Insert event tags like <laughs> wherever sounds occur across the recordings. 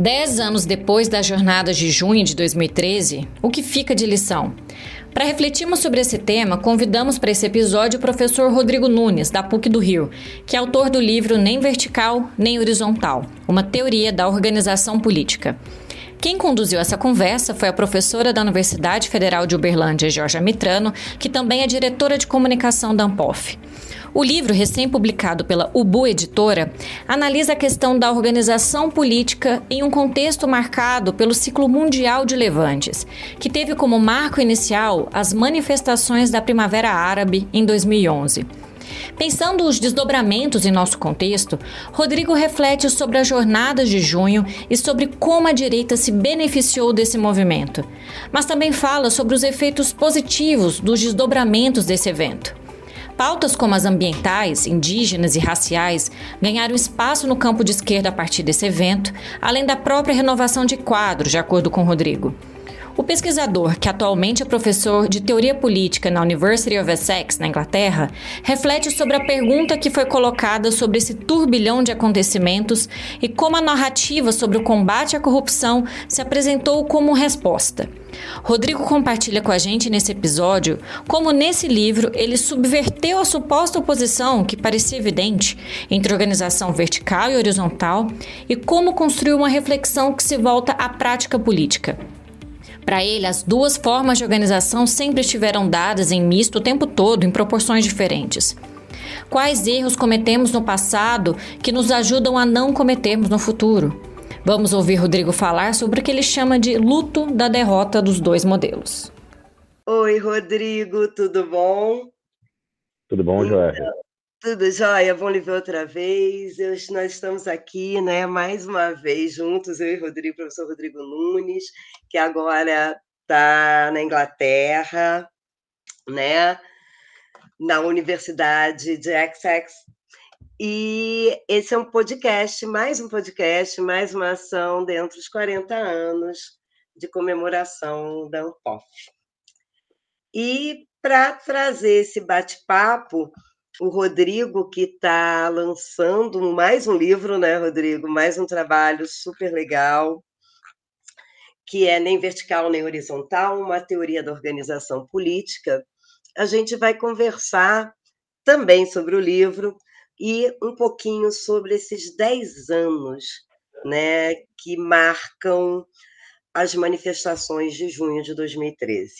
Dez anos depois das jornadas de junho de 2013, o que fica de lição? Para refletirmos sobre esse tema, convidamos para esse episódio o professor Rodrigo Nunes, da PUC do Rio, que é autor do livro Nem Vertical, Nem Horizontal Uma Teoria da Organização Política. Quem conduziu essa conversa foi a professora da Universidade Federal de Uberlândia, Georgia Mitrano, que também é diretora de comunicação da Ampof. O livro, recém-publicado pela Ubu Editora, analisa a questão da organização política em um contexto marcado pelo ciclo mundial de levantes, que teve como marco inicial as manifestações da Primavera Árabe em 2011. Pensando os desdobramentos em nosso contexto, Rodrigo reflete sobre as jornadas de junho e sobre como a direita se beneficiou desse movimento, mas também fala sobre os efeitos positivos dos desdobramentos desse evento. Pautas como as ambientais, indígenas e raciais ganharam espaço no campo de esquerda a partir desse evento, além da própria renovação de quadros, de acordo com Rodrigo. O pesquisador, que atualmente é professor de teoria política na University of Essex, na Inglaterra, reflete sobre a pergunta que foi colocada sobre esse turbilhão de acontecimentos e como a narrativa sobre o combate à corrupção se apresentou como resposta. Rodrigo compartilha com a gente nesse episódio como nesse livro ele subverteu a suposta oposição que parecia evidente entre organização vertical e horizontal e como construiu uma reflexão que se volta à prática política. Para ele, as duas formas de organização sempre estiveram dadas em misto o tempo todo, em proporções diferentes. Quais erros cometemos no passado que nos ajudam a não cometermos no futuro? Vamos ouvir Rodrigo falar sobre o que ele chama de luto da derrota dos dois modelos. Oi, Rodrigo, tudo bom? Tudo bom, Joé? Tudo jóia, bom lhe ver outra vez. Eu, nós estamos aqui, né, mais uma vez juntos, eu e Rodrigo, professor Rodrigo Nunes, que agora está na Inglaterra, né, na Universidade de Essex. E esse é um podcast, mais um podcast, mais uma ação dentro dos 40 anos de comemoração da UNPOF. E para trazer esse bate-papo, o Rodrigo, que está lançando mais um livro, né, Rodrigo? Mais um trabalho super legal, que é Nem Vertical Nem Horizontal, uma teoria da organização política. A gente vai conversar também sobre o livro e um pouquinho sobre esses 10 anos né, que marcam as manifestações de junho de 2013.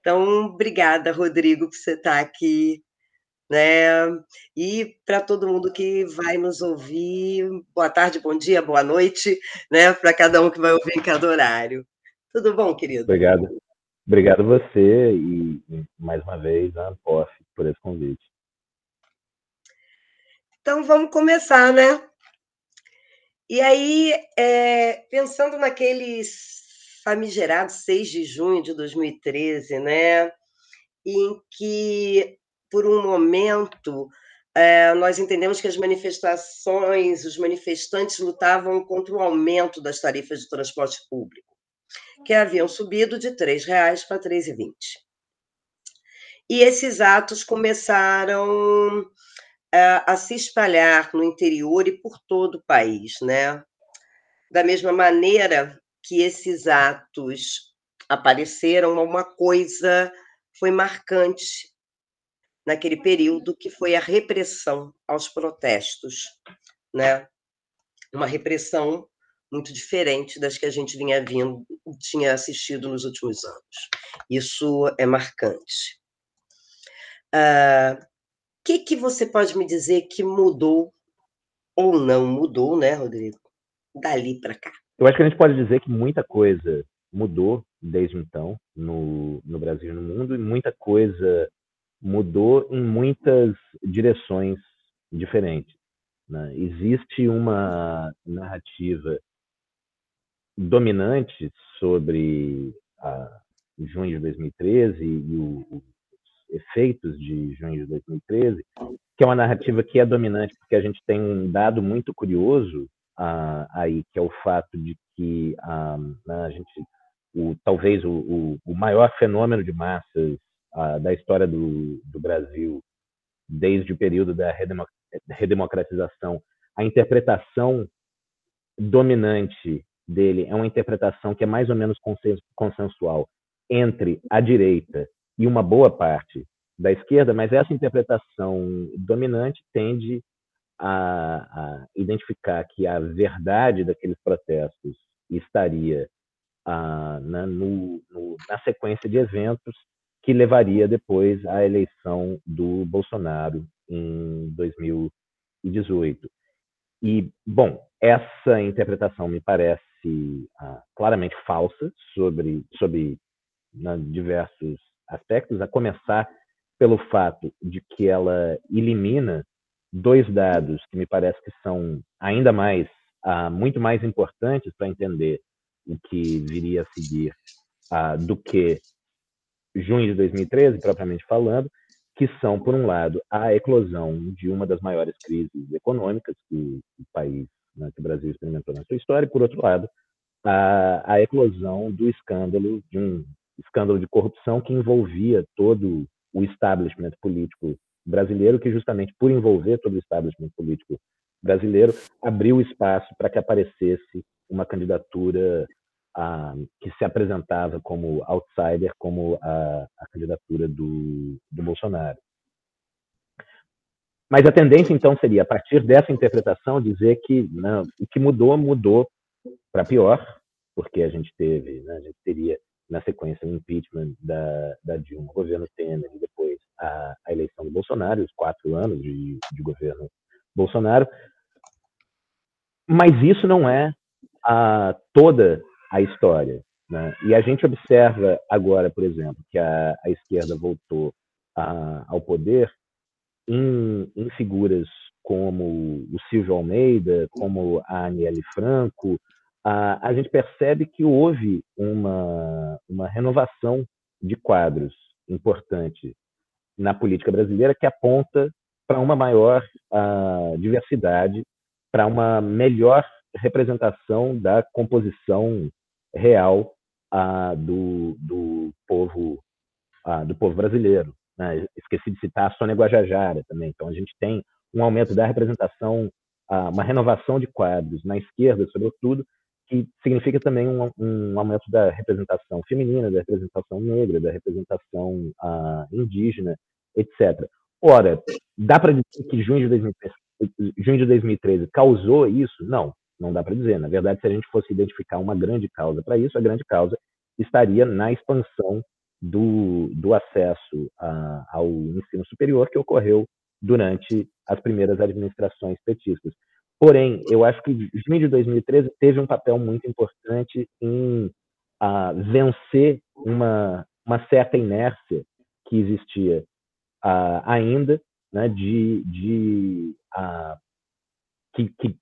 Então, obrigada, Rodrigo, por você estar aqui né? E para todo mundo que vai nos ouvir, boa tarde, bom dia, boa noite, né? Para cada um que vai ouvir em cada horário. Tudo bom, querido? Obrigado. Obrigado você e, mais uma vez, a Anpof, por esse convite. Então, vamos começar, né? E aí, é, pensando naqueles famigerados 6 de junho de 2013, né? Em que por um momento, é, nós entendemos que as manifestações, os manifestantes lutavam contra o aumento das tarifas de transporte público, que haviam subido de R$ 3,00 para R$ 3,20. E esses atos começaram é, a se espalhar no interior e por todo o país, né? Da mesma maneira que esses atos apareceram, uma coisa foi marcante naquele período, que foi a repressão aos protestos, né? Uma repressão muito diferente das que a gente vinha vindo, tinha assistido nos últimos anos. Isso é marcante. O ah, que, que você pode me dizer que mudou ou não mudou, né, Rodrigo? Dali para cá. Eu acho que a gente pode dizer que muita coisa mudou desde então no, no Brasil e no mundo, e muita coisa mudou em muitas direções diferentes. Né? Existe uma narrativa dominante sobre a junho de 2013 e os efeitos de junho de 2013, que é uma narrativa que é dominante porque a gente tem um dado muito curioso uh, aí, que é o fato de que uh, a gente, o, talvez o, o, o maior fenômeno de massas da história do, do Brasil, desde o período da redemocratização, a interpretação dominante dele é uma interpretação que é mais ou menos consensual entre a direita e uma boa parte da esquerda, mas essa interpretação dominante tende a, a identificar que a verdade daqueles protestos estaria ah, na, no, no, na sequência de eventos que levaria depois à eleição do Bolsonaro em 2018. E, bom, essa interpretação me parece ah, claramente falsa sobre, sobre né, diversos aspectos, a começar pelo fato de que ela elimina dois dados que me parece que são ainda mais, ah, muito mais importantes para entender o que viria a seguir ah, do que junho de 2013, propriamente falando, que são, por um lado, a eclosão de uma das maiores crises econômicas que o país, né, que o Brasil experimentou na sua história, e, por outro lado, a, a eclosão do escândalo, de um escândalo de corrupção que envolvia todo o establishment político brasileiro, que justamente por envolver todo o establishment político brasileiro, abriu espaço para que aparecesse uma candidatura que se apresentava como outsider, como a, a candidatura do, do Bolsonaro. Mas a tendência, então, seria, a partir dessa interpretação, dizer que não, o que mudou, mudou para pior, porque a gente teve, né, a gente teria, na sequência, o impeachment da, da Dilma, o governo Temer, e depois a, a eleição do Bolsonaro, os quatro anos de, de governo Bolsonaro. Mas isso não é a, toda a história. Né? E a gente observa agora, por exemplo, que a, a esquerda voltou a, ao poder em, em, figuras como o Silvio Almeida, como a Aniele Franco, a, a gente percebe que houve uma, uma renovação de quadros importante na política brasileira que aponta para uma maior diversidade, para uma melhor representação da composição real ah, do, do, povo ah, do povo brasileiro. Né? Esqueci de citar a Sônia Guajajara também. Então a gente tem um aumento da representação, ah, uma renovação de quadros na esquerda, sobretudo, que significa também um, um, aumento da representação feminina, da representação negra, da representação indígena, etc. Ora, dá para dizer que junho de, 2013, junho de 2013 causou isso? Não, não dá para dizer. Na verdade, se a gente fosse identificar uma grande causa para isso, a grande causa estaria na expansão do, do acesso a, ao ensino superior que ocorreu durante as primeiras administrações petistas. Porém, eu acho que junho de 2013 teve um papel muito importante em a, vencer uma, uma certa inércia que existia a, ainda, né, de, de a, que, que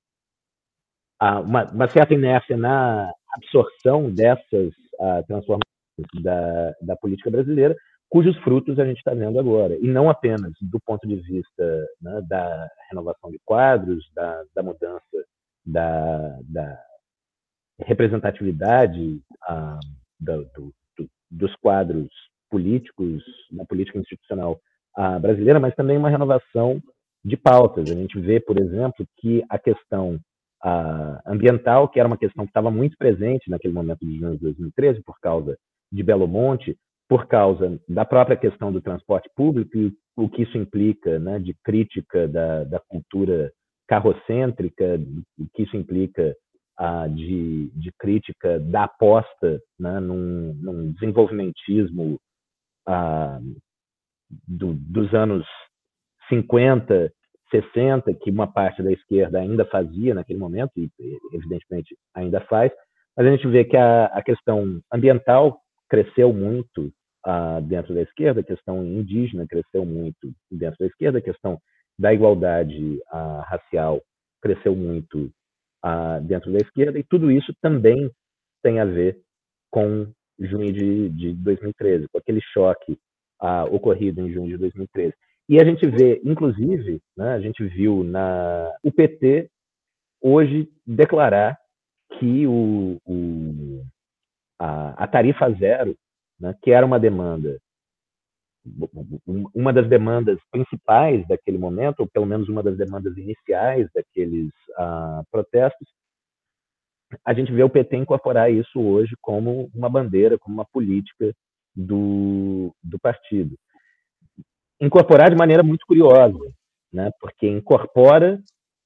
uma, uma, certa inércia na absorção dessas uh, transformações da, da política brasileira, cujos frutos a gente está vendo agora. E não apenas do ponto de vista né, da renovação de quadros, da, da mudança da, da representatividade uh, do, do, dos quadros políticos na política institucional uh, brasileira, mas também uma renovação de pautas. A gente vê, por exemplo, que a questão ambiental, que era uma questão que estava muito presente naquele momento de junho de 2013, por causa de Belo Monte, por causa da própria questão do transporte público e o que isso implica né, de crítica da, da cultura carrocêntrica, o que isso implica de, de, crítica da aposta né, num, num desenvolvimentismo do, dos anos 50 60, que uma parte da esquerda ainda fazia naquele momento, e evidentemente ainda faz, mas a gente vê que a, a questão ambiental cresceu muito uh, dentro da esquerda, a questão indígena cresceu muito dentro da esquerda, a questão da igualdade uh, racial cresceu muito uh, dentro da esquerda, e tudo isso também tem a ver com junho de, de 2013, com aquele choque ocorrido em junho de 2013. E a gente vê, inclusive, né, a gente viu na o PT hoje declarar que o, o a, a, tarifa zero, né, que era uma demanda, uma das demandas principais daquele momento, ou pelo menos uma das demandas iniciais daqueles uh, protestos, a gente vê o PT incorporar isso hoje como uma bandeira, como uma política do, do partido. Incorporar de maneira muito curiosa, né? porque incorpora,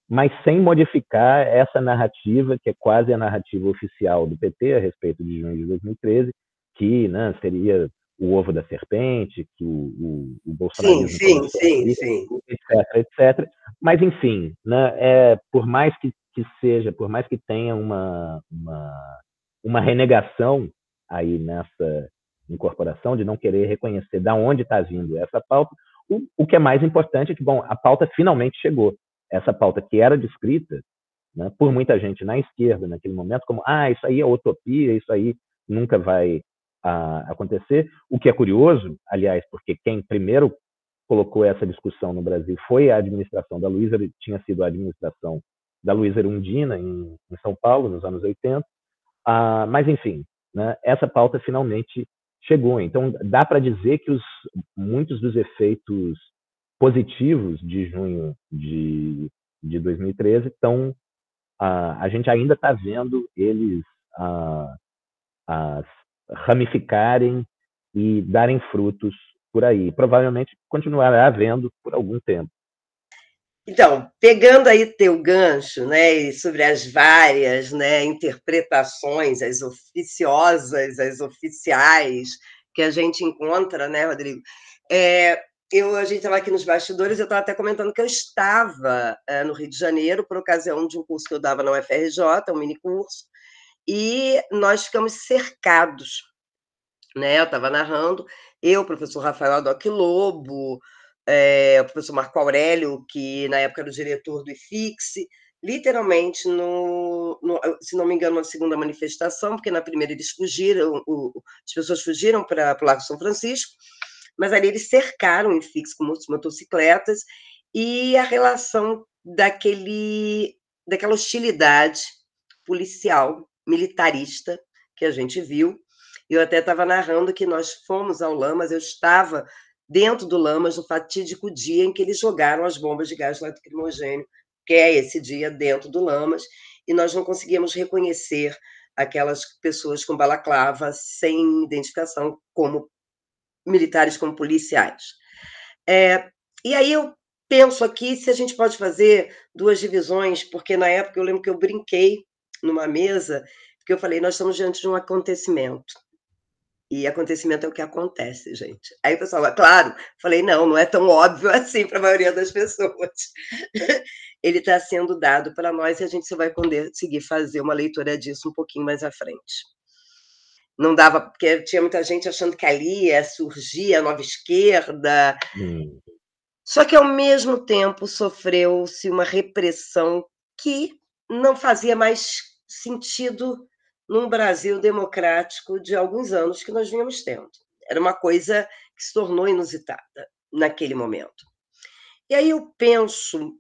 mas sem modificar essa narrativa, que é quase a narrativa oficial do PT a respeito de junho de 2013, que né, seria o ovo da serpente, que o, o, o bolsonarismo... Sim, sim, sim, sim. Etc, etc. Mas, enfim, né, é, por mais que, que seja, por mais que tenha uma, uma, uma renegação aí nessa incorporação, de não querer reconhecer de onde está vindo essa pauta, o, o que é mais importante é que, bom, a pauta finalmente chegou. Essa pauta que era descrita né, por muita gente na esquerda naquele momento como, ah, isso aí é utopia, isso aí nunca vai a acontecer. O que é curioso, aliás, porque quem primeiro colocou essa discussão no Brasil foi a administração da Luísa, tinha sido a administração da Luísa Erundina em, em, São Paulo, nos anos 80. Ah, mas, enfim, né, essa pauta finalmente chegou. Então, dá para dizer que os, muitos dos efeitos positivos de junho de, de 2013 estão. Ah, a gente ainda está vendo eles ah, as ramificarem e darem frutos por aí. Provavelmente continuará havendo por algum tempo. Então, pegando aí teu gancho, né, sobre as várias, né, interpretações, as oficiosas, as oficiais que a gente encontra, né, Rodrigo? É, eu, a gente estava aqui nos bastidores, eu estava até comentando que eu estava é, no Rio de Janeiro por ocasião de um curso que eu dava na UFRJ, um mini curso, e nós ficamos cercados. Né? Eu estava narrando, eu, professor Rafael Adoc Lobo, é, o professor Marco Aurélio, que na época era o diretor do IFIX, literalmente, no, no, se não me engano, na segunda manifestação, porque na primeira eles fugiram, o, as pessoas fugiram para o Largo São Francisco, mas ali eles cercaram o IFIX com motocicletas e a relação daquele, daquela hostilidade policial militarista que a gente viu. Eu até estava narrando que nós fomos ao Lamas, eu estava dentro do Lamas no fatídico dia em que eles jogaram as bombas de gás lacrimogêneo, que é esse dia dentro do Lamas, e nós não conseguíamos reconhecer aquelas pessoas com balaclava sem identificação como militares, como policiais. É, e aí eu penso aqui se a gente pode fazer duas divisões, porque na época eu lembro que eu brinquei numa mesa, porque eu falei, nós estamos diante de um acontecimento. E acontecimento é o que acontece, gente. Aí o pessoal, claro, falei, não, não é tão óbvio <laughs> assim para a maioria das pessoas. <laughs> Ele está sendo dado para nós e a gente só vai conseguir fazer uma leitura disso um pouquinho mais à frente. Não dava, porque tinha muita gente achando que ali ia surgir a nova esquerda. Hum. Só que, ao mesmo tempo, sofreu-se uma repressão que não fazia mais sentido num Brasil democrático de alguns anos que nós vínhamos tendo. Era uma coisa que se tornou inusitada naquele momento. E aí eu penso,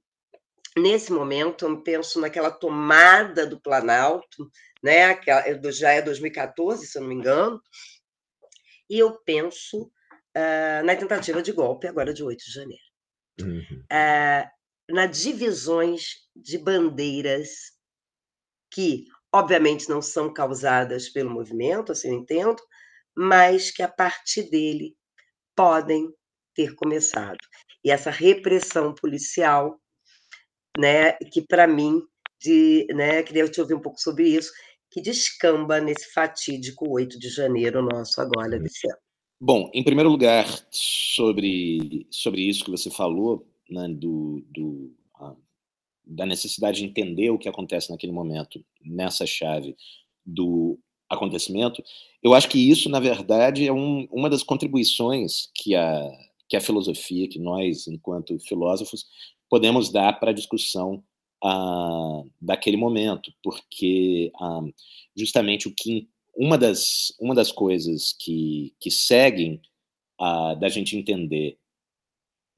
nesse momento, eu penso naquela tomada do Planalto, né, que já é 2014, se eu não me engano, e eu penso uh, na tentativa de golpe agora de 8 de janeiro. Uhum. Uh, na divisões de bandeiras que, obviamente, não são causadas pelo movimento, assim eu entendo, mas que a partir dele podem ter começado. E essa repressão policial, né, que para mim, de, né, queria te ouvir um pouco sobre isso, que descamba nesse fatídico 8 de janeiro nosso agora desse ano. Bom, em primeiro lugar, sobre, sobre isso que você falou, né, do, do, da necessidade de entender o que acontece naquele momento, nessa chave do acontecimento, eu acho que isso, na verdade, é um, uma das contribuições que a, que a filosofia, que nós, enquanto filósofos, podemos dar para a discussão ah, daquele momento, porque ah, justamente o que uma das, uma das coisas que, que seguem ah, da gente entender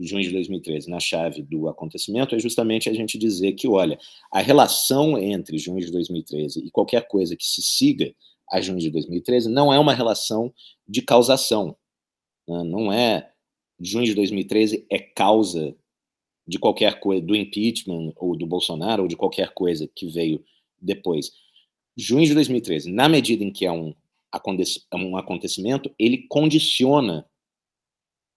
junho de 2013, na chave do acontecimento, é justamente a gente dizer que, olha, a relação entre junho de 2013 e qualquer coisa que se siga a junho de 2013 não é uma relação de causação. Né? Não é junho de 2013 é causa de qualquer coisa, do impeachment ou do Bolsonaro ou de qualquer coisa que veio depois. junho de 2013, na medida em que é um, um acontecimento, ele condiciona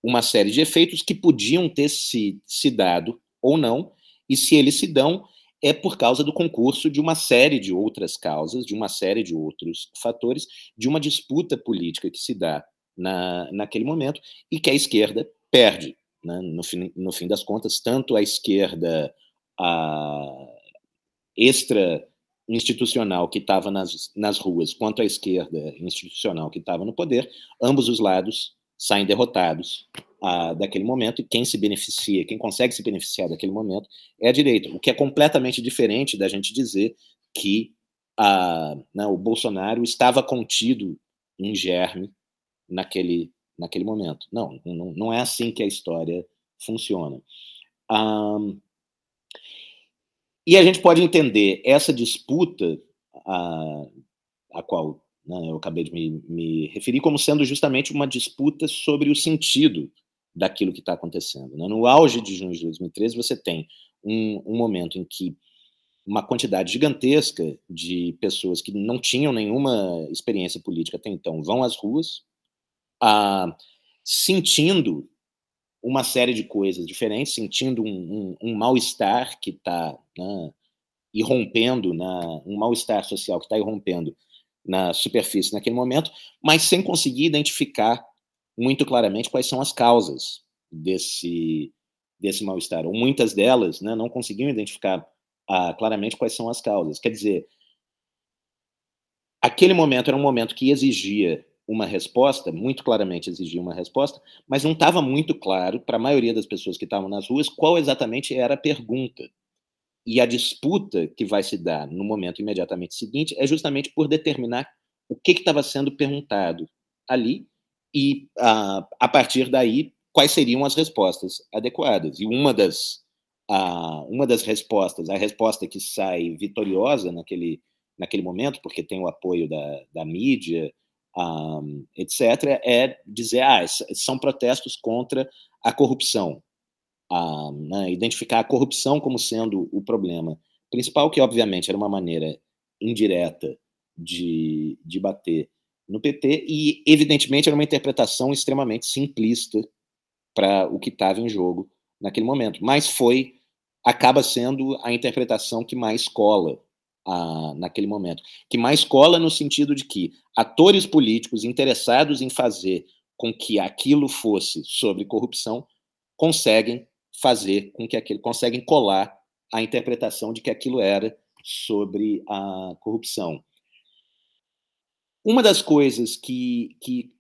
uma série de efeitos que podiam ter se, se dado ou não, e se eles se dão, é por causa do concurso de uma série de outras causas, de uma série de outros fatores, de uma disputa política que se dá na, naquele momento e que a esquerda perde. Né? No, fim, no fim das contas, tanto a esquerda a extra institucional que estava nas, nas ruas, quanto a esquerda institucional que estava no poder, ambos os lados saem derrotados ah, daquele momento, e quem se beneficia, quem consegue se beneficiar daquele momento é a direita, o que é completamente diferente da gente dizer que ah, né, o Bolsonaro estava contido em germe naquele, naquele momento. Não, não, não é assim que a história funciona. Um, e a gente pode entender essa disputa a, a qual né, eu acabei de me, me, referir como sendo justamente uma disputa sobre o sentido daquilo que está acontecendo. Né? No auge de junho de 2013, você tem um, um, momento em que uma quantidade gigantesca de pessoas que não tinham nenhuma experiência política até então vão às ruas, ah, sentindo uma série de coisas diferentes, sentindo um, um, um mal-estar que está né, irrompendo, na, um mal-estar social que está irrompendo na superfície naquele momento, mas sem conseguir identificar muito claramente quais são as causas desse, desse mal-estar. Ou muitas delas né, não conseguiam identificar ah, claramente quais são as causas. Quer dizer, aquele momento era um momento que exigia uma resposta, muito claramente exigia uma resposta, mas não estava muito claro para a maioria das pessoas que estavam nas ruas qual exatamente era a pergunta. E a disputa que vai se dar no momento imediatamente seguinte é justamente por determinar o que estava sendo perguntado ali e, a, a partir daí, quais seriam as respostas adequadas. E uma das, a, uma das respostas, a resposta que sai vitoriosa naquele, naquele momento, porque tem o apoio da, da mídia, um, etc., é dizer, ah, são protestos contra a corrupção. Um, né, identificar a corrupção como sendo o problema principal, que obviamente era uma maneira indireta de, de bater no PT, e evidentemente era uma interpretação extremamente simplista para o que estava em jogo naquele momento, mas foi, acaba sendo a interpretação que mais cola a, naquele momento. Que mais cola no sentido de que atores políticos interessados em fazer com que aquilo fosse sobre corrupção conseguem fazer com que aquilo conseguem colar a interpretação de que aquilo era sobre a corrupção. Uma das coisas que, que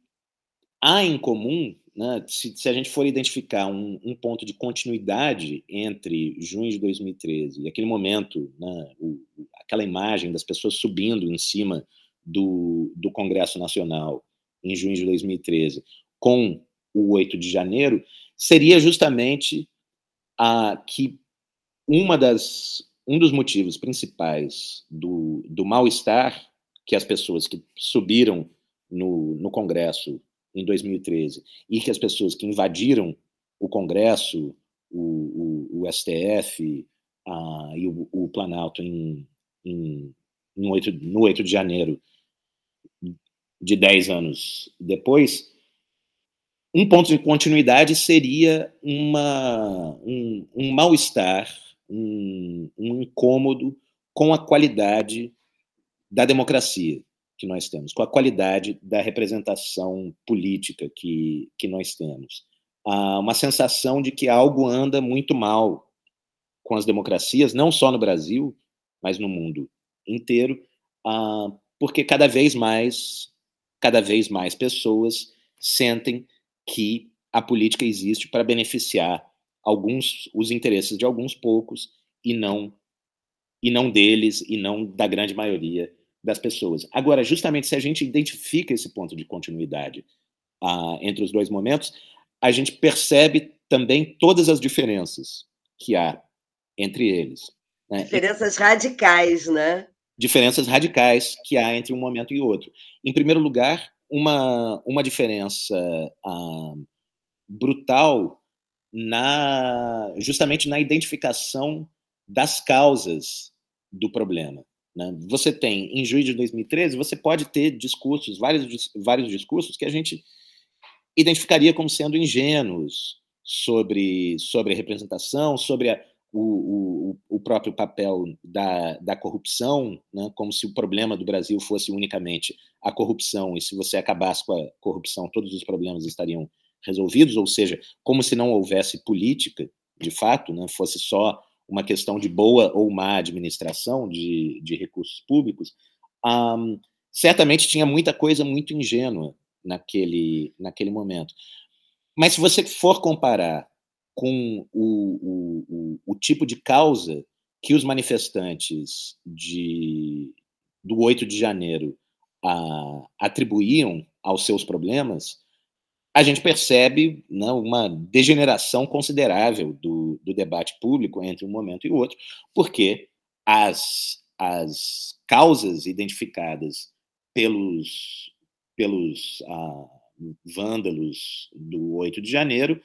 há em comum, né, se, se, a gente for identificar um, um, ponto de continuidade entre junho de 2013 e aquele momento, né, o, aquela imagem das pessoas subindo em cima do, do Congresso Nacional em junho de 2013 com o 8 de janeiro, seria justamente que uma das, um dos motivos principais do, do mal-estar que as pessoas que subiram no, no Congresso em 2013 e que as pessoas que invadiram o Congresso, o, o, o STF ah, e o, o Planalto em em, em 8, no 8 de janeiro de 10 anos depois, um ponto de continuidade seria uma, um, um mal-estar, um, um incômodo com a qualidade da democracia que nós temos, com a qualidade da representação política que, que nós temos. Há uma sensação de que algo anda muito mal com as democracias, não só no Brasil, mas no mundo inteiro, porque cada vez mais, cada vez mais pessoas sentem que a política existe para beneficiar alguns os interesses de alguns poucos e não e não deles e não da grande maioria das pessoas. Agora, justamente se a gente identifica esse ponto de continuidade uh, entre os dois momentos, a gente percebe também todas as diferenças que há entre eles. Né? Diferenças radicais, né? Diferenças radicais que há entre um momento e outro. Em primeiro lugar, uma, uma diferença ah, brutal na justamente na identificação das causas do problema. Né? Você tem, em junho de 2013, você pode ter discursos, vários, vários discursos que a gente identificaria como sendo ingênuos sobre, sobre a representação, sobre a, o, o, o, próprio papel da, da corrupção, né? como se o problema do Brasil fosse unicamente a corrupção, e se você acabasse com a corrupção, todos os problemas estariam resolvidos, ou seja, como se não houvesse política, de fato, né? fosse só uma questão de boa ou má administração de, de recursos públicos, certamente tinha muita coisa muito ingênua naquele, naquele momento. Mas se você for comparar com o, o, o, tipo de causa que os manifestantes de, do 8 de janeiro a, atribuíam aos seus problemas, a gente percebe né, uma degeneração considerável do, do, debate público entre um momento e outro, porque as, as causas identificadas pelos, pelos ah, vândalos do 8 de janeiro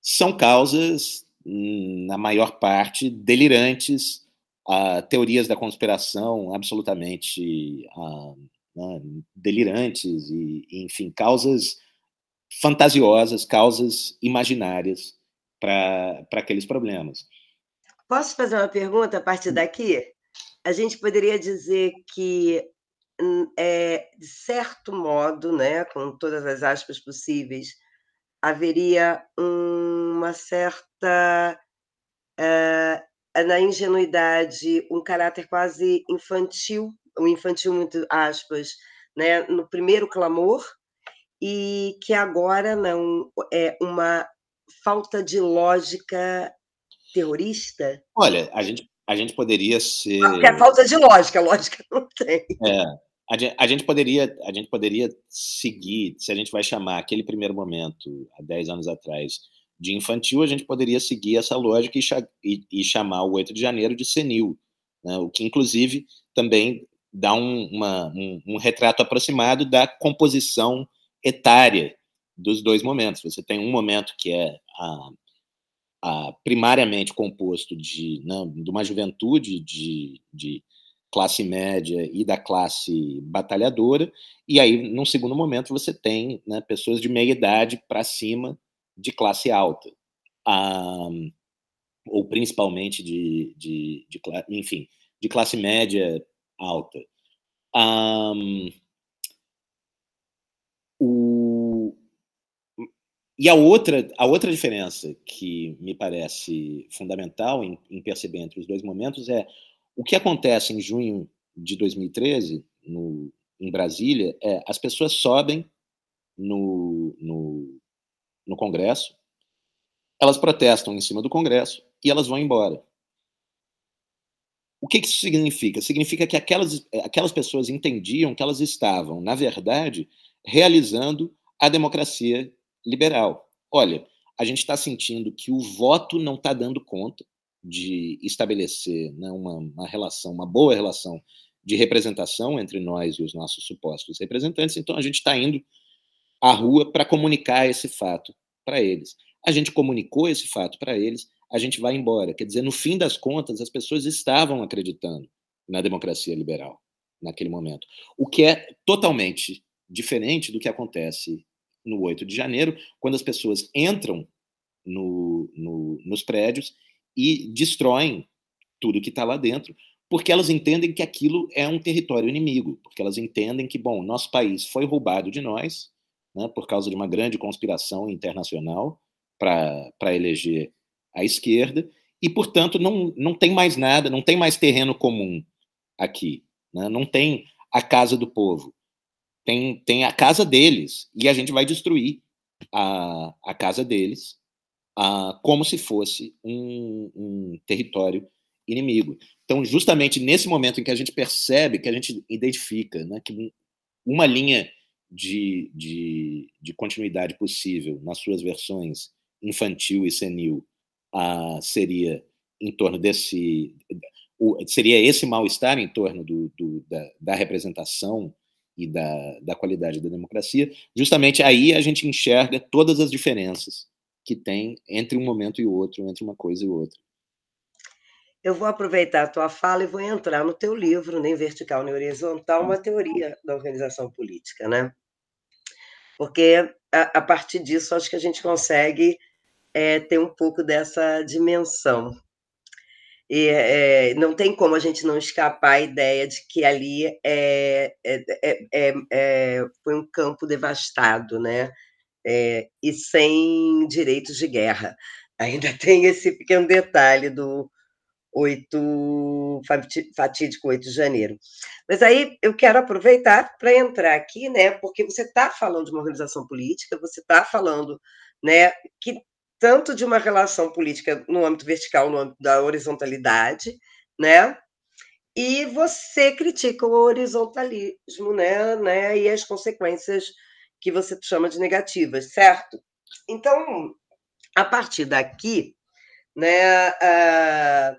são causas, na maior parte, delirantes, ah, teorias da conspiração absolutamente ah, né, delirantes, e, enfim, causas fantasiosas, causas imaginárias para aqueles problemas. Posso fazer uma pergunta a partir daqui? A gente poderia dizer que, é, de certo modo, né, com todas as aspas possíveis, haveria uma certa. É, na ingenuidade, um caráter quase infantil, um infantil muito aspas, né, no primeiro clamor, e que agora não é uma falta de lógica terrorista? Olha, a gente, a gente poderia ser. Porque é falta de lógica, lógica não tem. É, a gente, a gente, poderia, a gente poderia seguir, se a gente vai chamar aquele primeiro momento, há 10 anos atrás, de infantil, a gente poderia seguir essa lógica e, e, e chamar o 8 de janeiro de senil, né? o que, inclusive, também dá um, uma, um, um retrato aproximado da composição etária dos dois momentos. Você tem um momento que é a, a primariamente composto de, né, de uma juventude de, de classe média e da classe batalhadora, e aí, num segundo momento, você tem né, pessoas de meia idade para cima de classe alta, ou principalmente de, de, de, enfim, de classe média alta. O... E a outra, a outra diferença que me parece fundamental em, em perceber entre os dois momentos é o que acontece em junho de 2013, no, em Brasília, é as pessoas sobem no, no, no Congresso, elas protestam em cima do Congresso e elas vão embora. O que, que isso significa? Significa que aquelas, aquelas pessoas entendiam que elas estavam, na verdade, realizando a democracia liberal. Olha, a gente está sentindo que o voto não está dando conta de estabelecer né, uma, uma relação, uma boa relação de representação entre nós e os nossos supostos representantes, então a gente está indo à rua para comunicar esse fato para eles. A gente comunicou esse fato para eles, a gente vai embora. Quer dizer, no fim das contas, as pessoas estavam acreditando na democracia liberal naquele momento, o que é totalmente diferente do que acontece no 8 de janeiro, quando as pessoas entram no, no, nos prédios e destroem tudo que está lá dentro, porque elas entendem que aquilo é um território inimigo, porque elas entendem que, bom, nosso país foi roubado de nós, né, por causa de uma grande conspiração internacional para eleger a esquerda, e, portanto, não, não tem mais nada, não tem mais terreno comum aqui, né, não tem a casa do povo. Tem, tem a casa deles e a gente vai destruir a, a casa deles a, como se fosse um, um território inimigo. Então, justamente nesse momento em que a gente percebe, que a gente identifica né, que uma linha de, de, de continuidade possível nas suas versões infantil e senil uh, seria em torno desse. Seria esse mal-estar em torno do, do da, da, representação e da, da qualidade da democracia, justamente aí a gente enxerga todas as diferenças que tem entre um momento e outro, entre uma coisa e outra. eu vou aproveitar a tua fala e vou entrar no teu livro, nem vertical nem horizontal, uma teoria da organização política, né? Porque a, a partir disso acho que a gente consegue é, ter um pouco dessa dimensão. E é, não tem como a gente não escapar a ideia de que ali é, é, é foi um campo devastado, né? E sem direitos de guerra. Ainda <laughs> tem esse pequeno detalhe do 8, fatídico 8 de janeiro. Mas aí eu quero aproveitar para entrar aqui, né? Porque você está falando de uma organização política, você está falando né, que tanto de uma relação política no âmbito vertical, no âmbito da horizontalidade, né? E você critica o horizontalismo, né, né? E as consequências que você chama de negativas, certo? Então, a partir daqui, né, uh,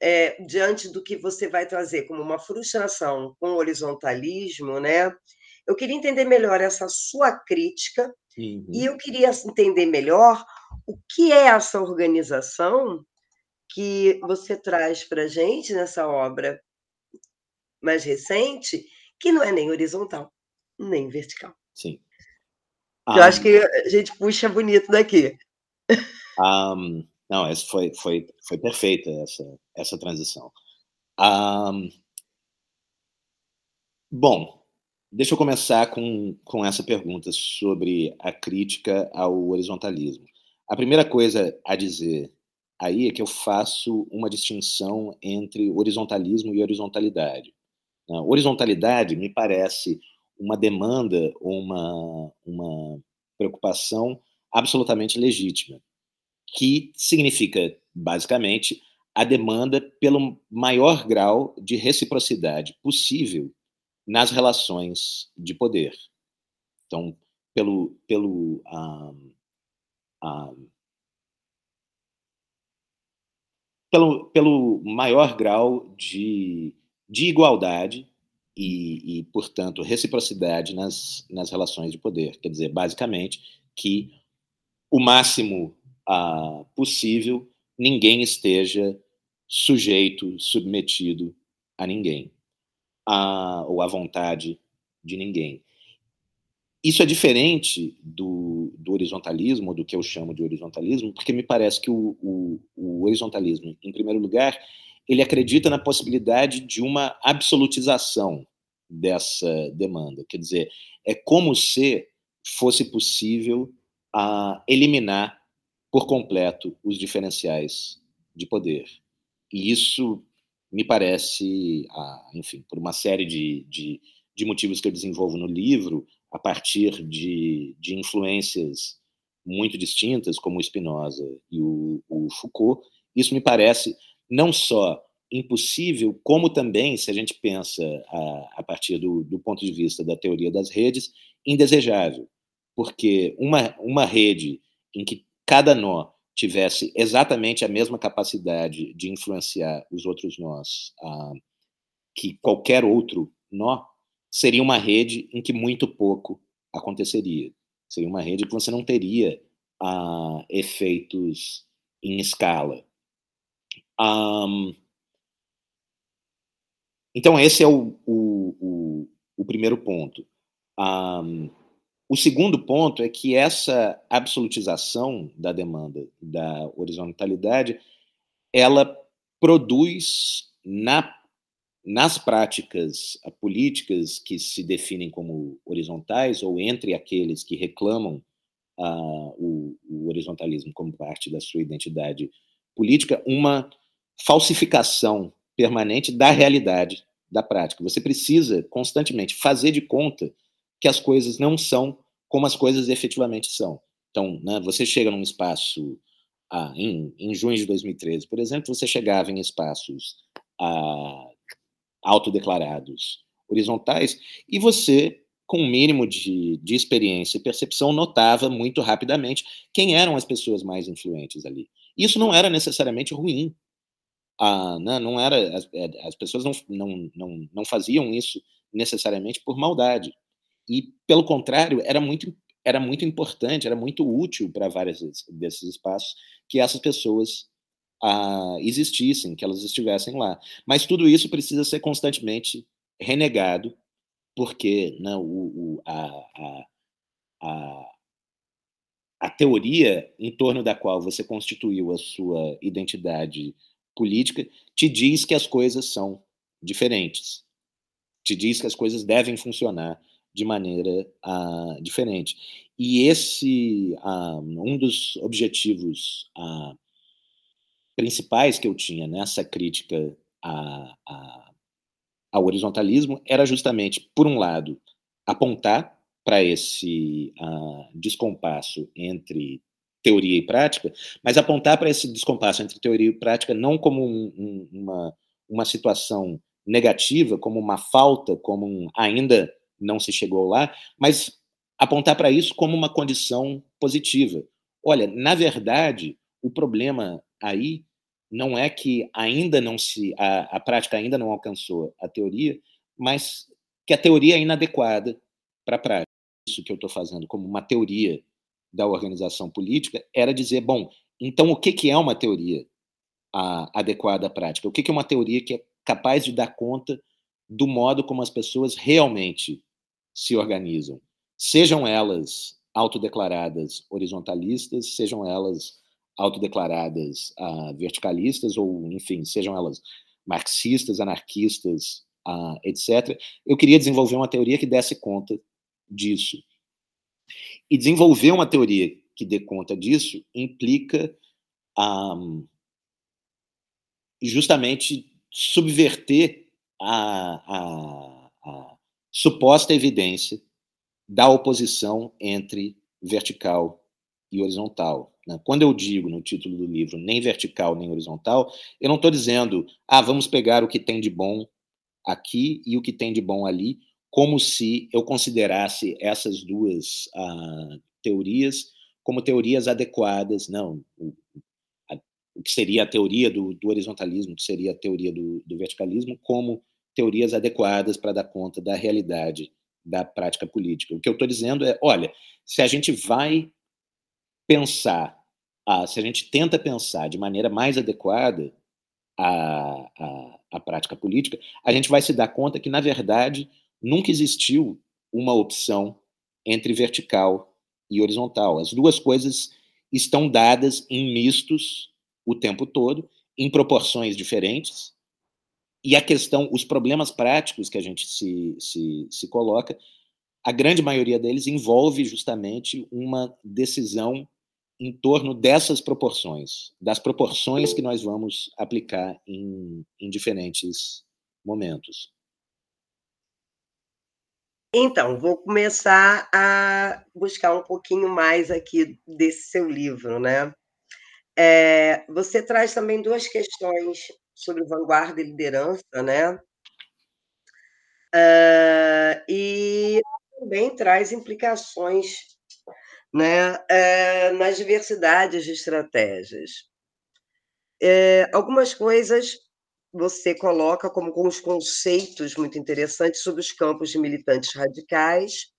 é, diante do que você vai trazer como uma frustração com o horizontalismo, né, eu queria entender melhor essa sua crítica uhum. e eu queria entender melhor o que é essa organização que você traz para a gente nessa obra mais recente, que não é nem horizontal, nem vertical. Sim. Eu um, acho que a gente puxa bonito daqui. Um, não, essa foi, foi, foi perfeita essa, essa transição. Um, bom, deixa eu começar com, com essa pergunta sobre a crítica ao horizontalismo. A primeira coisa a dizer aí é que eu faço uma distinção entre horizontalismo e horizontalidade. A horizontalidade me parece uma demanda ou uma, uma preocupação absolutamente legítima, que significa, basicamente, a demanda pelo maior grau de reciprocidade possível nas relações de poder. Então, pelo, pelo um, pelo, pelo maior grau de, de igualdade e, e, portanto, reciprocidade nas, nas relações de poder. Quer dizer, basicamente, que o máximo uh, possível ninguém esteja sujeito, submetido a ninguém, uh, ou à vontade de ninguém. Isso é diferente do, do horizontalismo, do que eu chamo de horizontalismo, porque me parece que o, o, o horizontalismo, em primeiro lugar, ele acredita na possibilidade de uma absolutização dessa demanda. Quer dizer, é como se fosse possível a eliminar por completo os diferenciais de poder. E isso me parece, enfim, por uma série de, de, de motivos que eu desenvolvo no livro, a partir de, de influências muito distintas, como o Spinoza e o, o Foucault, isso me parece não só impossível, como também, se a gente pensa a, a partir do, do, ponto de vista da teoria das redes, indesejável. Porque uma, uma rede em que cada nó tivesse exatamente a mesma capacidade de influenciar os outros nós ah, que qualquer outro nó, seria uma rede em que muito pouco aconteceria. Seria uma rede que você não teria ah, efeitos em escala. Um, então, esse é o, o, o, o primeiro ponto. Um, o segundo ponto é que essa absolutização da demanda da horizontalidade, ela produz na nas práticas políticas que se definem como horizontais, ou entre aqueles que reclamam uh, o, o, horizontalismo como parte da sua identidade política, uma falsificação permanente da realidade da prática. Você precisa constantemente fazer de conta que as coisas não são como as coisas efetivamente são. Então, né, você chega num espaço, ah, em, em junho de 2013, por exemplo, você chegava em espaços ah, autodeclarados horizontais, e você, com um mínimo de, de experiência e percepção, notava muito rapidamente quem eram as pessoas mais influentes ali. Isso não era necessariamente ruim. Ah, não, né, não era as, é, as pessoas não, não, não, não faziam isso necessariamente por maldade. E, pelo contrário, era muito, era muito importante, era muito útil para vários desses espaços que essas pessoas uh, existissem, que elas estivessem lá. Mas tudo isso precisa ser constantemente renegado, porque né, o, o, a, a, a, a teoria em torno da qual você constituiu a sua identidade política te diz que as coisas são diferentes, te diz que as coisas devem funcionar de maneira uh, diferente. E esse, uh, um dos objetivos uh, principais que eu tinha nessa crítica a, a, ao horizontalismo era justamente, por um lado, apontar para esse uh, descompasso entre teoria e prática, mas apontar para esse descompasso entre teoria e prática não como um, um, uma, uma situação negativa, como uma falta, como um ainda não se chegou lá, mas apontar para isso como uma condição positiva. Olha, na verdade, o problema aí não é que ainda não se a, a prática ainda não alcançou a teoria, mas que a teoria é inadequada para a prática. Isso que eu estou fazendo como uma teoria da organização política era dizer, bom, então o que, que é uma teoria adequada à prática? O que, que é uma teoria que é capaz de dar conta do modo como as pessoas realmente se organizam? Sejam elas autodeclaradas horizontalistas, sejam elas autodeclaradas uh, verticalistas, ou, enfim, sejam elas marxistas, anarquistas, uh, etc. Eu queria desenvolver uma teoria que desse conta disso. E desenvolver uma teoria que dê conta disso implica um, justamente subverter a, a, a suposta evidência da oposição entre vertical e horizontal. Né? Quando eu digo no título do livro nem vertical nem horizontal, eu não estou dizendo, ah, vamos pegar o que tem de bom aqui e o que tem de bom ali, como se eu considerasse essas duas uh, teorias como teorias adequadas. Não, o, a, o que seria a teoria do, do, horizontalismo, que seria a teoria do, do verticalismo, como teorias adequadas para dar conta da realidade da prática política. O que eu estou dizendo é, olha, se a gente vai pensar, a, se a gente tenta pensar de maneira mais adequada a, a, a prática política, a gente vai se dar conta que, na verdade, nunca existiu uma opção entre vertical e horizontal. As duas coisas estão dadas em mistos o tempo todo, em proporções diferentes, e a questão, os problemas práticos que a gente se, se, se coloca, a grande maioria deles envolve justamente uma decisão em torno dessas proporções, das proporções que nós vamos aplicar em, em diferentes momentos. Então, vou começar a buscar um pouquinho mais aqui desse seu livro, né? É, você traz também duas questões sobre vanguarda e liderança, né? Uh, e também traz implicações né, é, nas diversidades de estratégias. É, algumas coisas você coloca como com os conceitos muito interessantes sobre os campos de militantes radicais,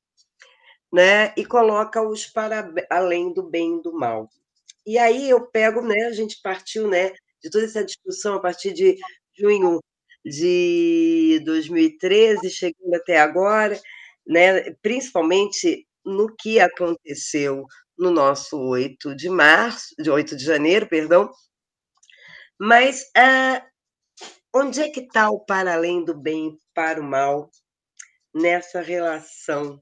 né, e coloca-os para além do bem e do mal. E aí eu pego, né, a gente partiu, né, de toda essa discussão a partir de junho de 2013, chegando até agora, né, principalmente no que aconteceu no nosso 8 de março, de 8 de janeiro, perdão. Mas ah, onde é que está o para além do bem para o mal nessa relação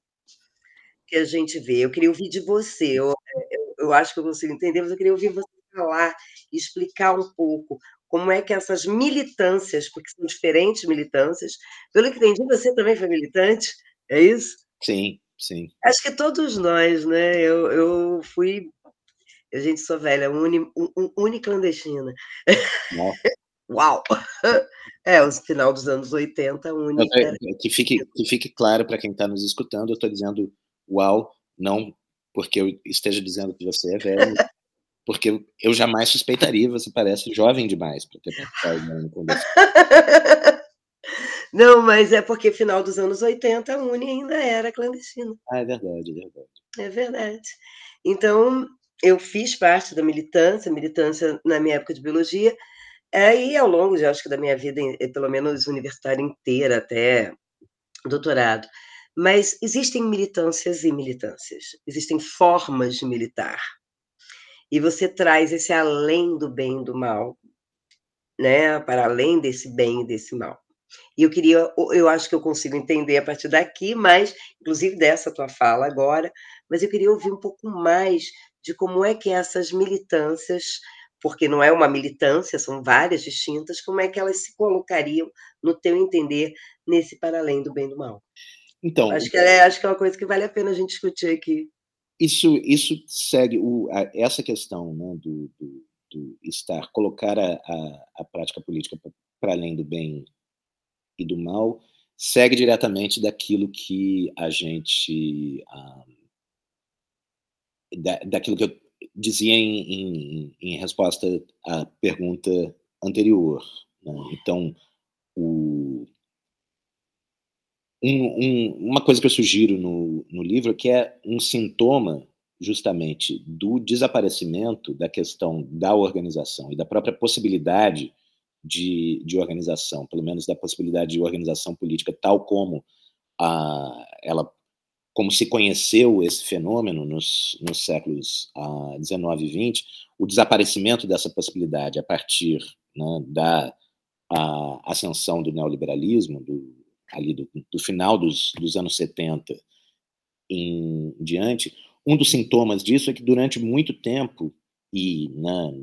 que a gente vê? Eu queria ouvir de você. Eu, eu, eu acho que eu consigo entender, mas eu queria ouvir você falar explicar um pouco como é que essas militâncias, porque são diferentes militâncias, pelo que entendi, você também foi militante, é isso? Sim, Sim. Acho que todos nós, né? Eu, eu fui. A gente sou velha, uni, un, uniclandestina. Uau! <laughs> É, o final dos anos 80, uni. Que fique, que fique claro para quem está nos escutando, eu estou dizendo uau, não porque eu esteja dizendo que você é velho, <laughs> porque eu jamais suspeitaria, você parece jovem demais para ter participado <laughs> Não, mas é porque final dos anos 80 a Uni ainda era clandestina. Ah, é verdade, é verdade. É verdade. Então, eu fiz parte da militância, militância na minha época de biologia, aí ao longo, já acho que da minha vida, pelo menos universitária inteira, até doutorado. Mas existem militâncias e militâncias, existem formas de militar. E você traz esse além do bem e do mal, né, para além desse bem e desse mal. E eu queria, eu acho que eu consigo entender a partir daqui, mas, inclusive dessa tua fala agora, mas eu queria ouvir um pouco mais de como é que essas militâncias, porque não é uma militância, são várias distintas, como é que elas se colocariam, no teu entender, nesse para além do bem e do mal. Então, acho que é, acho que é uma coisa que vale a pena a gente discutir aqui. Isso, isso segue o, a, essa questão né, do, do, do, estar, colocar a, a, a prática política para além do bem e do mal, segue diretamente daquilo que a gente. Ah, da, daquilo que eu dizia em, em, em resposta à pergunta anterior. Né? Então, o, um, um, uma coisa que eu sugiro no, no livro que é um sintoma justamente do desaparecimento da questão da organização e da própria possibilidade de, de organização, pelo menos da possibilidade de organização política tal como a, ela como se conheceu esse fenômeno nos, nos séculos uh, 19 e 20, o desaparecimento dessa possibilidade a partir né, da ascensão do neoliberalismo, do, ali do, do final dos, dos, anos 70 em diante, um dos sintomas disso é que durante muito tempo, e né,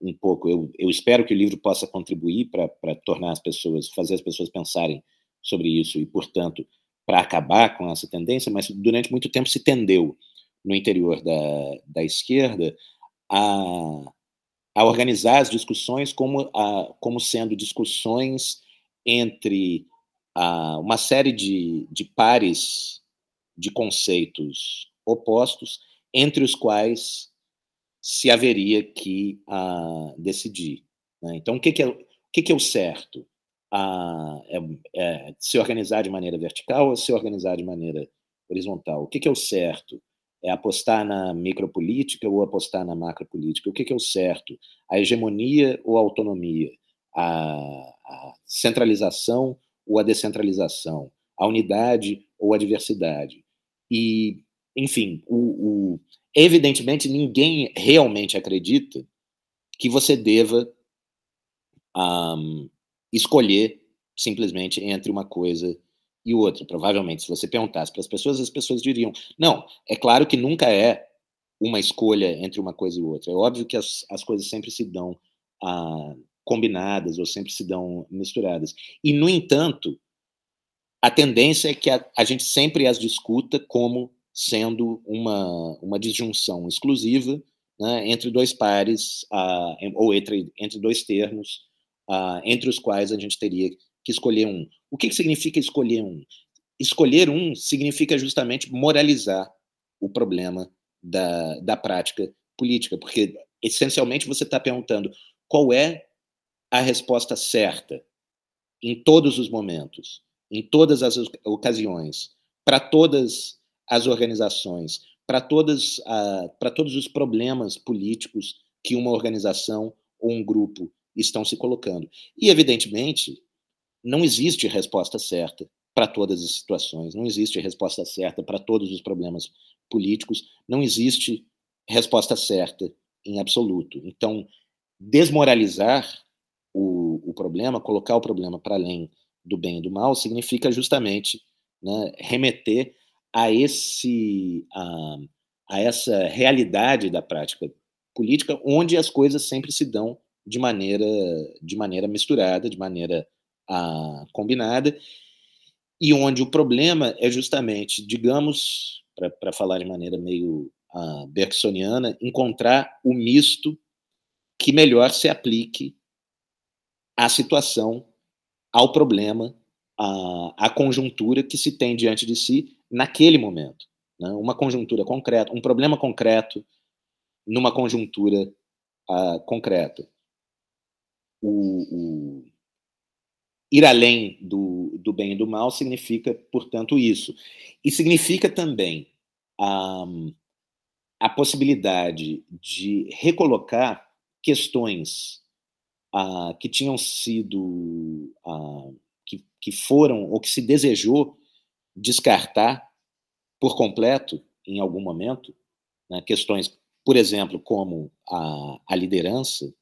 um pouco, eu, eu espero que o livro possa contribuir para tornar as pessoas, fazer as pessoas pensarem sobre isso e, portanto, para acabar com essa tendência, mas durante muito tempo se tendeu no interior da, da esquerda a, a organizar as discussões como, a, como sendo discussões entre a, uma série de, de pares de conceitos opostos, entre os quais se haveria que a, decidir. Né? Então, o que, que, é, o que, que é o certo? A, é, é, se organizar de maneira vertical ou se organizar de maneira horizontal? O que, que é o certo? É apostar na micropolítica ou apostar na macropolítica? O que, que é o certo? A hegemonia ou a autonomia? A, a centralização ou a descentralização? A unidade ou a diversidade? E, enfim, o, o, evidentemente ninguém realmente acredita que você deva um, escolher simplesmente entre uma coisa e outra. Provavelmente, se você perguntasse para as pessoas, as pessoas diriam: não, é claro que nunca é uma escolha entre uma coisa e outra. É óbvio que as, as coisas sempre se dão ah, combinadas ou sempre se dão misturadas. E, no entanto, a tendência é que a, a gente sempre as discuta como sendo uma, uma disjunção exclusiva né, entre dois pares, ah, ou entre, entre dois termos uh, entre os quais a gente teria que escolher um. O que, que significa escolher um? Escolher um significa justamente moralizar o problema da, da prática política, porque essencialmente você está perguntando qual é a resposta certa em todos os momentos, em todas as ocasiões, para todas as organizações, para todas uh, para todos os problemas políticos que uma organização ou um grupo estão se colocando. E, evidentemente, não existe resposta certa para todas as situações, não existe resposta certa para todos os problemas políticos, não existe resposta certa em absoluto. Então, desmoralizar o, o problema, colocar o problema para além do bem e do mal, significa justamente né, remeter a esse a, a essa realidade da prática política, onde as coisas sempre se dão de maneira, de maneira misturada, de maneira ah, combinada, e onde o problema é justamente, digamos, para falar de maneira meio ah, bergsoniana, encontrar o misto que melhor se aplique à situação, ao problema, à, à conjuntura que se tem diante de si naquele momento. Né? Uma conjuntura concreta, um problema concreto numa conjuntura uh, concreta o, o ir além do, do bem e do mal significa, portanto, isso. E significa também a, a possibilidade de recolocar questões ah, que tinham sido, ah, que, que foram, ou que se desejou descartar por completo em algum momento, né, questões, por exemplo, como a, a liderança,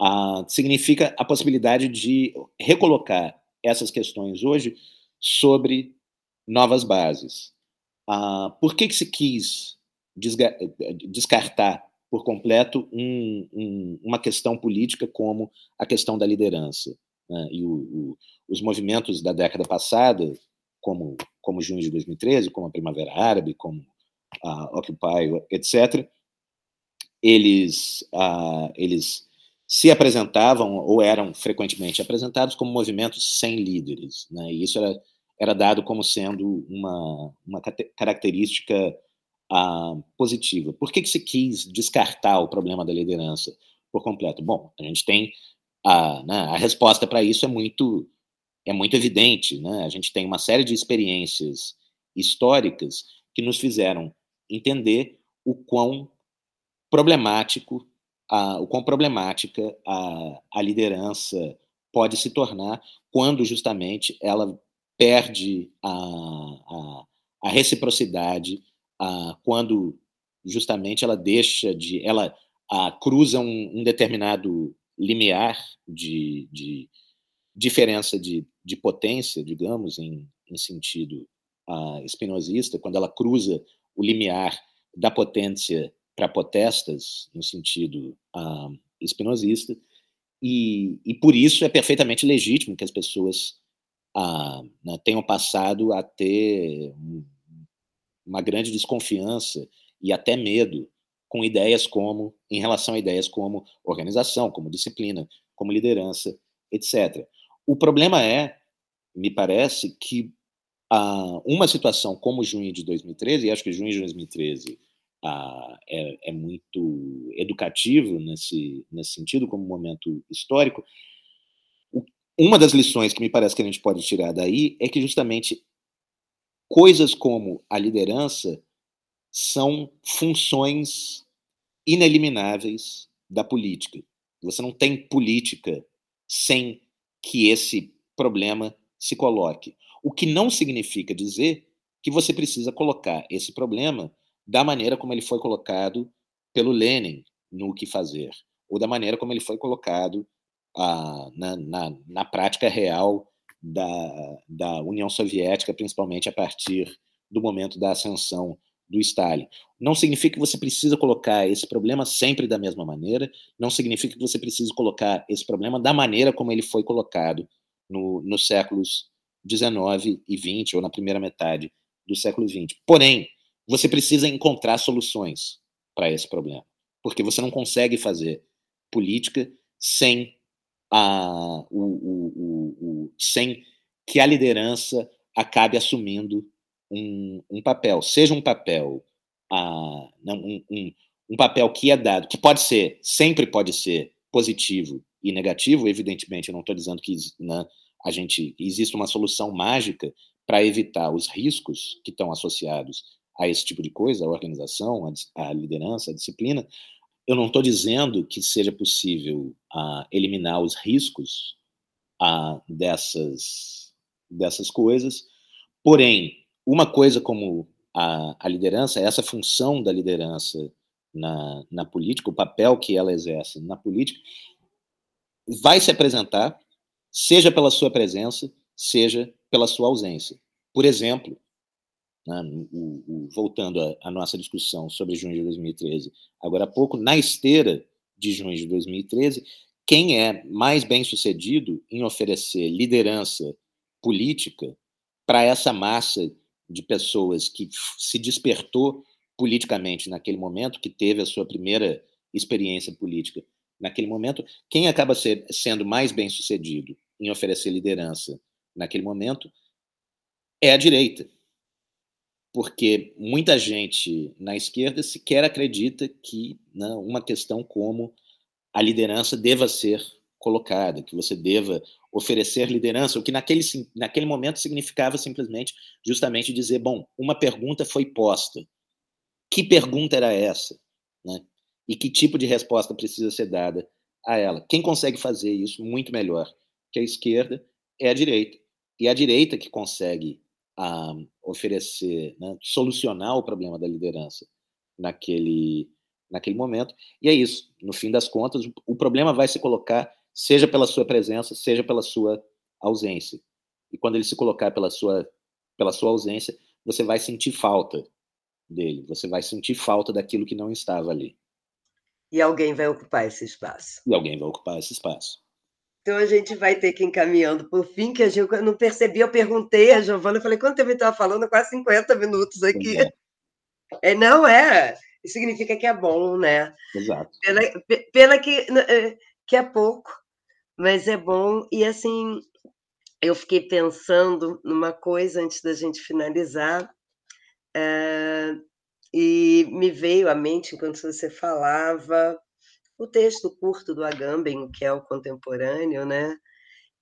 ah, significa a possibilidade de recolocar essas questões hoje sobre novas bases. Ah, por que, que se quis descartar por completo um, um, uma questão política como a questão da liderança? Né? E o, o, os movimentos da década passada, como, como junho de 2013, como a Primavera Árabe, como a Occupy, etc., eles, uh, eles se apresentavam ou eram frequentemente apresentados como movimentos sem líderes. Né? E isso era, era dado como sendo uma, uma característica uh, positiva. Por que, que se quis descartar o problema da liderança por completo? Bom, a gente tem a, né, a resposta para isso é muito é muito evidente, né? A gente tem uma série de experiências históricas que nos fizeram entender o quão problemático, a, o quão problemática a, a liderança pode se tornar quando justamente ela perde a, a, a reciprocidade, a, quando justamente ela deixa de, ela a, cruza um, um determinado limiar de, de diferença de, de potência, digamos, em, em sentido uh, espinosista, quando ela cruza o limiar da potência para potestas, no sentido uh, espinosista, e, e por isso é perfeitamente legítimo que as pessoas uh, né, tenham passado a ter uma grande desconfiança e até medo com ideias como, em relação a ideias como organização, como disciplina, como liderança, etc. O problema é, me parece, que ah, uma situação como junho de 2013, e acho que junho de 2013 ah, é, é, muito educativo nesse, nesse sentido, como momento histórico, uma das lições que me parece que a gente pode tirar daí é que justamente coisas como a liderança são funções inelimináveis da política. Você não tem política sem que esse problema se coloque. O que não significa dizer que você precisa colocar esse problema da maneira como ele foi colocado pelo Lenin no que Fazer, ou da maneira como ele foi colocado ah, na, na, na, prática real da, da União Soviética, principalmente a partir do momento da ascensão do Stalin. Não significa que você precisa colocar esse problema sempre da mesma maneira, não significa que você precisa colocar esse problema da maneira como ele foi colocado no, nos séculos 19 e 20, ou na primeira metade do século 20. Porém, você precisa encontrar soluções para esse problema, porque você não consegue fazer política sem a, o, o, o, sem que a liderança acabe assumindo um, um papel, seja um papel, uh, um, um, um papel que é dado, que pode ser, sempre pode ser positivo e negativo, evidentemente, eu não estou dizendo que né, a gente existe uma solução mágica para evitar os riscos que estão associados a esse tipo de coisa, a organização, a, a liderança, a disciplina. Eu não estou dizendo que seja possível uh, eliminar os riscos uh, dessas, dessas coisas, porém, uma coisa como a, a liderança, essa função da liderança na, na política, o papel que ela exerce na política, vai se apresentar, seja pela sua presença, seja pela sua ausência. Por exemplo, né, o, o, voltando à nossa discussão sobre junho de 2013, agora há pouco, na esteira de junho de 2013, quem é mais bem sucedido em oferecer liderança política para essa massa de pessoas que se despertou politicamente naquele momento, que teve a sua primeira experiência política naquele momento, quem acaba ser, sendo mais bem sucedido em oferecer liderança naquele momento é a direita. Porque muita gente na esquerda sequer acredita que né, uma questão como a liderança deva ser colocada, que você deva oferecer liderança, o que naquele, naquele momento significava simplesmente justamente dizer, bom, uma pergunta foi posta, que pergunta era essa, né? E que tipo de resposta precisa ser dada a ela? Quem consegue fazer isso muito melhor que a esquerda é a direita. E a direita que consegue ah, oferecer, né, solucionar o problema da liderança naquele, naquele momento. E é isso. No fim das contas, o problema vai se colocar, seja pela sua presença, seja pela sua ausência. E quando ele se colocar pela sua, pela sua ausência, você vai sentir falta dele, você vai sentir falta daquilo que não estava ali. E alguém vai ocupar esse espaço. E alguém vai ocupar esse espaço. Então a gente vai ter que ir encaminhando por fim, que a gente eu não percebi, eu perguntei a Giovana, eu falei, quanto tempo estava falando? Quase 50 minutos aqui. É. é. não é. Significa que é bom, né? Exato. Pela, pela que, é, que é pouco, mas é bom. E assim, eu fiquei pensando numa coisa antes da gente finalizar, é, e me veio à mente, enquanto você falava, o texto curto do Agamben, que é o contemporâneo, né?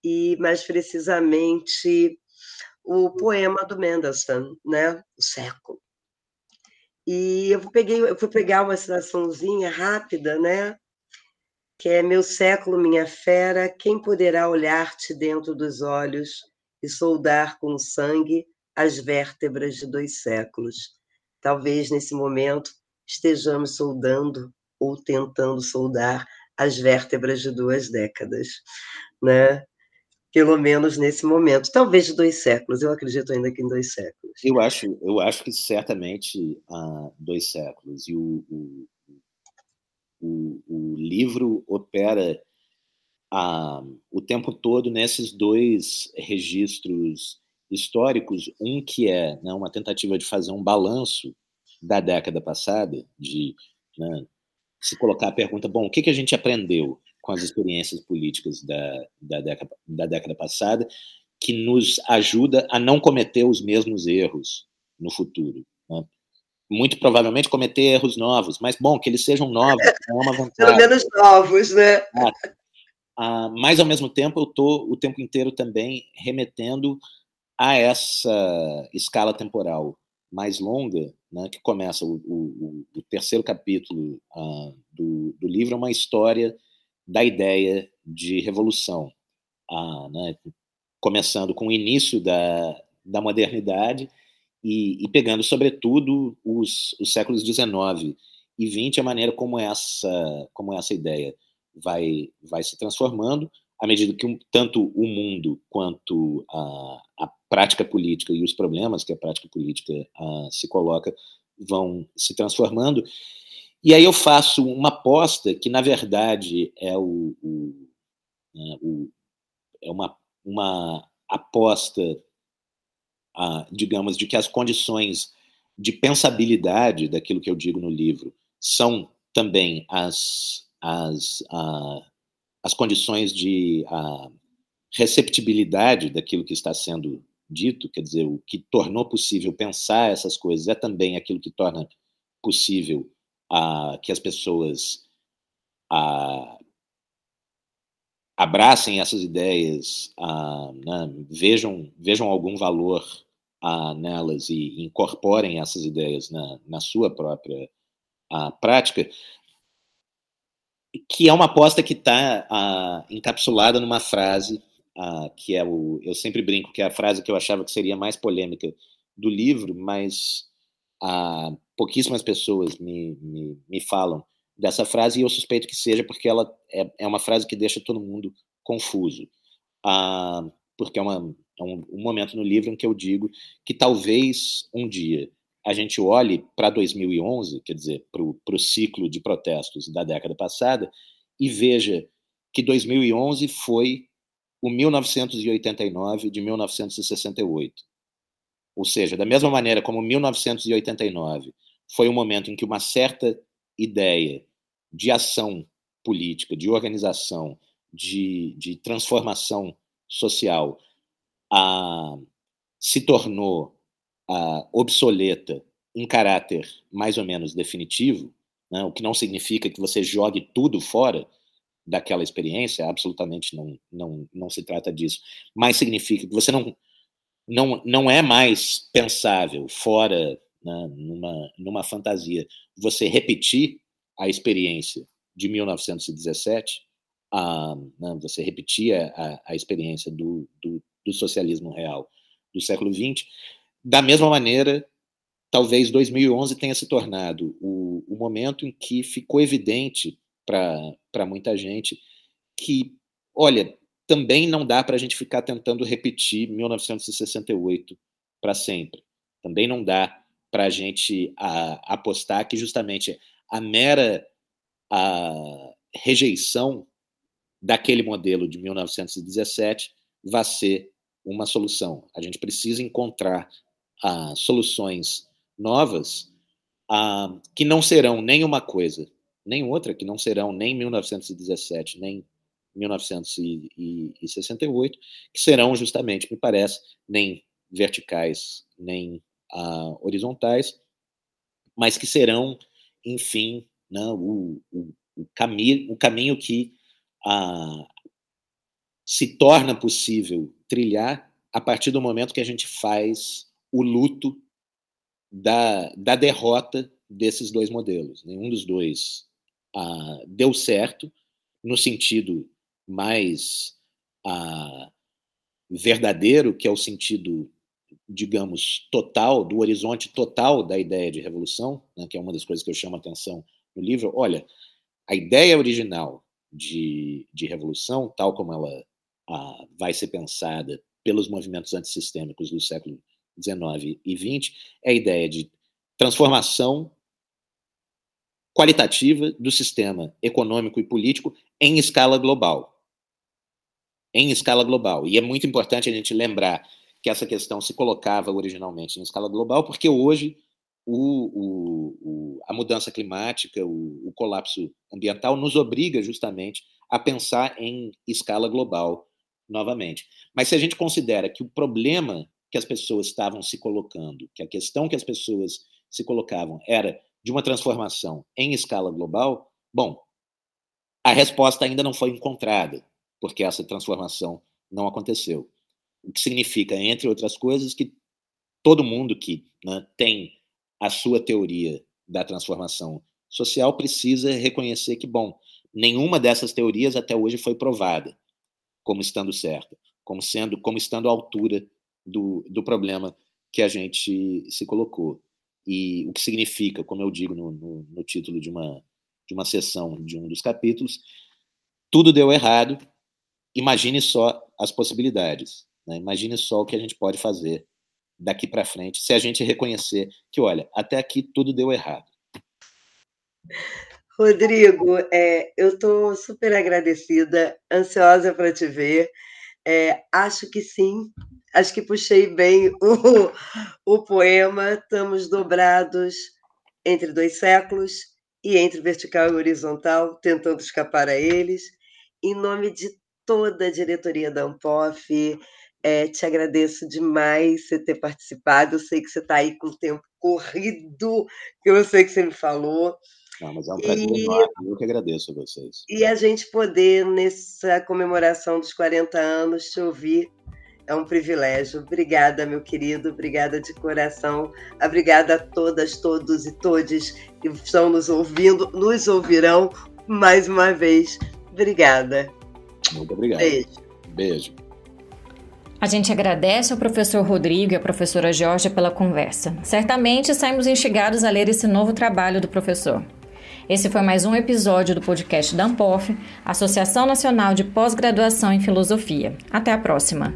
e mais precisamente o poema do Mendelssohn, né? O século. E eu peguei, eu fui pegar uma citaçãozinha rápida, né? Que é meu século, minha fera, quem poderá olhar-te dentro dos olhos e soldar com sangue as vértebras de dois séculos? Talvez nesse momento estejamos soldando ou tentando soldar as vértebras de duas décadas, né? Pelo menos nesse momento, talvez de dois séculos. Eu acredito ainda que em dois séculos. Eu acho, eu acho que certamente há dois séculos. E o, o, o, o livro opera ah, o tempo todo nesses dois registros históricos. Um que é né, uma tentativa de fazer um balanço da década passada, de né, se colocar a pergunta: bom, o que, que a gente aprendeu com as experiências políticas da, da, década, da década passada que nos ajuda a não cometer os mesmos erros no futuro? Né? Muito provavelmente cometer erros novos, mas bom, que eles sejam novos, <laughs> é uma vantagem. Pelo menos novos, né? Ah, ah, mas, ao mesmo tempo, eu estou o tempo inteiro também remetendo a essa escala temporal mais longa, né, que começa o, o, o terceiro capítulo uh, do, do, livro, é uma história da ideia de revolução, uh, né, começando com o início da, da modernidade e, e pegando, sobretudo, os, os séculos XIX e XX, a maneira como essa, como essa ideia vai, vai se transformando, à medida que um, tanto o mundo quanto a, a prática política e os problemas que a prática política uh, se coloca vão se transformando. E aí eu faço uma aposta que, na verdade, é, o, o, né, o é uma, uma aposta, uh, digamos, de que as condições de pensabilidade daquilo que eu digo no livro são também as, as, uh, as condições de receptibilidade daquilo que está sendo dito, quer dizer, o que tornou possível pensar essas coisas é também aquilo que torna possível a, que as pessoas abracem essas ideias, né, vejam, vejam algum valor nelas e incorporem essas ideias na, na sua própria prática, que é uma aposta que está encapsulada numa frase que é o. Eu sempre brinco que é a frase que eu achava que seria mais polêmica do livro, mas uh, pouquíssimas pessoas me, me, me, falam dessa frase e eu suspeito que seja porque ela é, é uma frase que deixa todo mundo confuso. Uh, porque é, uma, é um, um momento no livro em que eu digo que talvez um dia a gente olhe para 2011, quer dizer, para o ciclo de protestos da década passada, e veja que 2011 foi o 1989 de 1968. Ou seja, da mesma maneira como 1989 foi um momento em que uma certa ideia de ação política, de organização, de, de transformação social a, se tornou a, obsoleta em caráter mais ou menos definitivo, né, o que não significa que você jogue tudo fora, daquela experiência, absolutamente não, não, não se trata disso, mas significa que você não, não, não é mais pensável fora né, numa, numa fantasia, você repetir a experiência de 1917, a, né, você repetia a, a experiência do, do, do, socialismo real do século XX, da mesma maneira, talvez 2011 tenha se tornado o, o momento em que ficou evidente para muita gente que, olha, também não dá para a gente ficar tentando repetir 1968 para sempre. Também não dá para a gente apostar que justamente a mera a rejeição daquele modelo de 1917 vai ser uma solução. A gente precisa encontrar ah, soluções novas ah, que não serão nem uma coisa, nem outra, que não serão nem 1917, nem 1968, que serão justamente, me parece, nem verticais, nem ah, horizontais, mas que serão, enfim, né, o, o, o, caminho, o caminho que ah, se torna possível trilhar a partir do momento que a gente faz o luto da, da derrota desses dois modelos. Nenhum dos dois deu certo no sentido mais verdadeiro, que é o sentido digamos, total, do horizonte total da ideia de revolução, né, que é uma das coisas que eu chamo a atenção no livro. Olha, a ideia original de, de revolução, tal como ela vai ser pensada pelos movimentos antissistêmicos do século XIX e XX, é a ideia de transformação qualitativa do sistema econômico e político em escala global. Em escala global. E é muito importante a gente lembrar que essa questão se colocava originalmente em escala global, porque hoje o, o, o, a mudança climática, o, colapso ambiental, nos obriga justamente a pensar em escala global novamente. Mas se a gente considera que o problema que as pessoas estavam se colocando, que a questão que as pessoas se colocavam era de uma transformação em escala global, bom, a resposta ainda não foi encontrada, porque essa transformação não aconteceu. O que significa, entre outras coisas, que todo mundo que né, tem a sua teoria da transformação social precisa reconhecer que, bom, nenhuma dessas teorias até hoje foi provada como estando certa, como sendo, como estando à altura do, do problema que a gente se colocou. E o que significa, como eu digo no, no, no título de uma, de uma sessão de um dos capítulos, tudo deu errado, imagine só as possibilidades. Né? Imagine só o que a gente pode fazer daqui para frente, se a gente reconhecer que, olha, até aqui tudo deu errado. Rodrigo, é, eu estou super agradecida, ansiosa para te ver. É, acho que sim, acho que puxei bem o, o poema. Estamos dobrados entre dois séculos e entre vertical e horizontal, tentando escapar a eles. Em nome de toda a diretoria da Ampof, é, te agradeço demais você ter participado. Eu sei que você está aí com o tempo corrido, que eu sei que você me falou. Não, mas é um prazer e, enorme, eu que agradeço a vocês. E a gente poder, nessa comemoração dos 40 anos, te ouvir é um privilégio. Obrigada, meu querido, obrigada de coração. Obrigada a todas, todos e todes que estão nos ouvindo, nos ouvirão mais uma vez. Obrigada. Muito obrigado. Beijo. Beijo. A gente agradece ao professor Rodrigo e à professora Jorge pela conversa. Certamente saímos instigados a ler esse novo trabalho do professor. Esse foi mais um episódio do podcast da Ampof, Associação Nacional de Pós-Graduação em Filosofia. Até a próxima!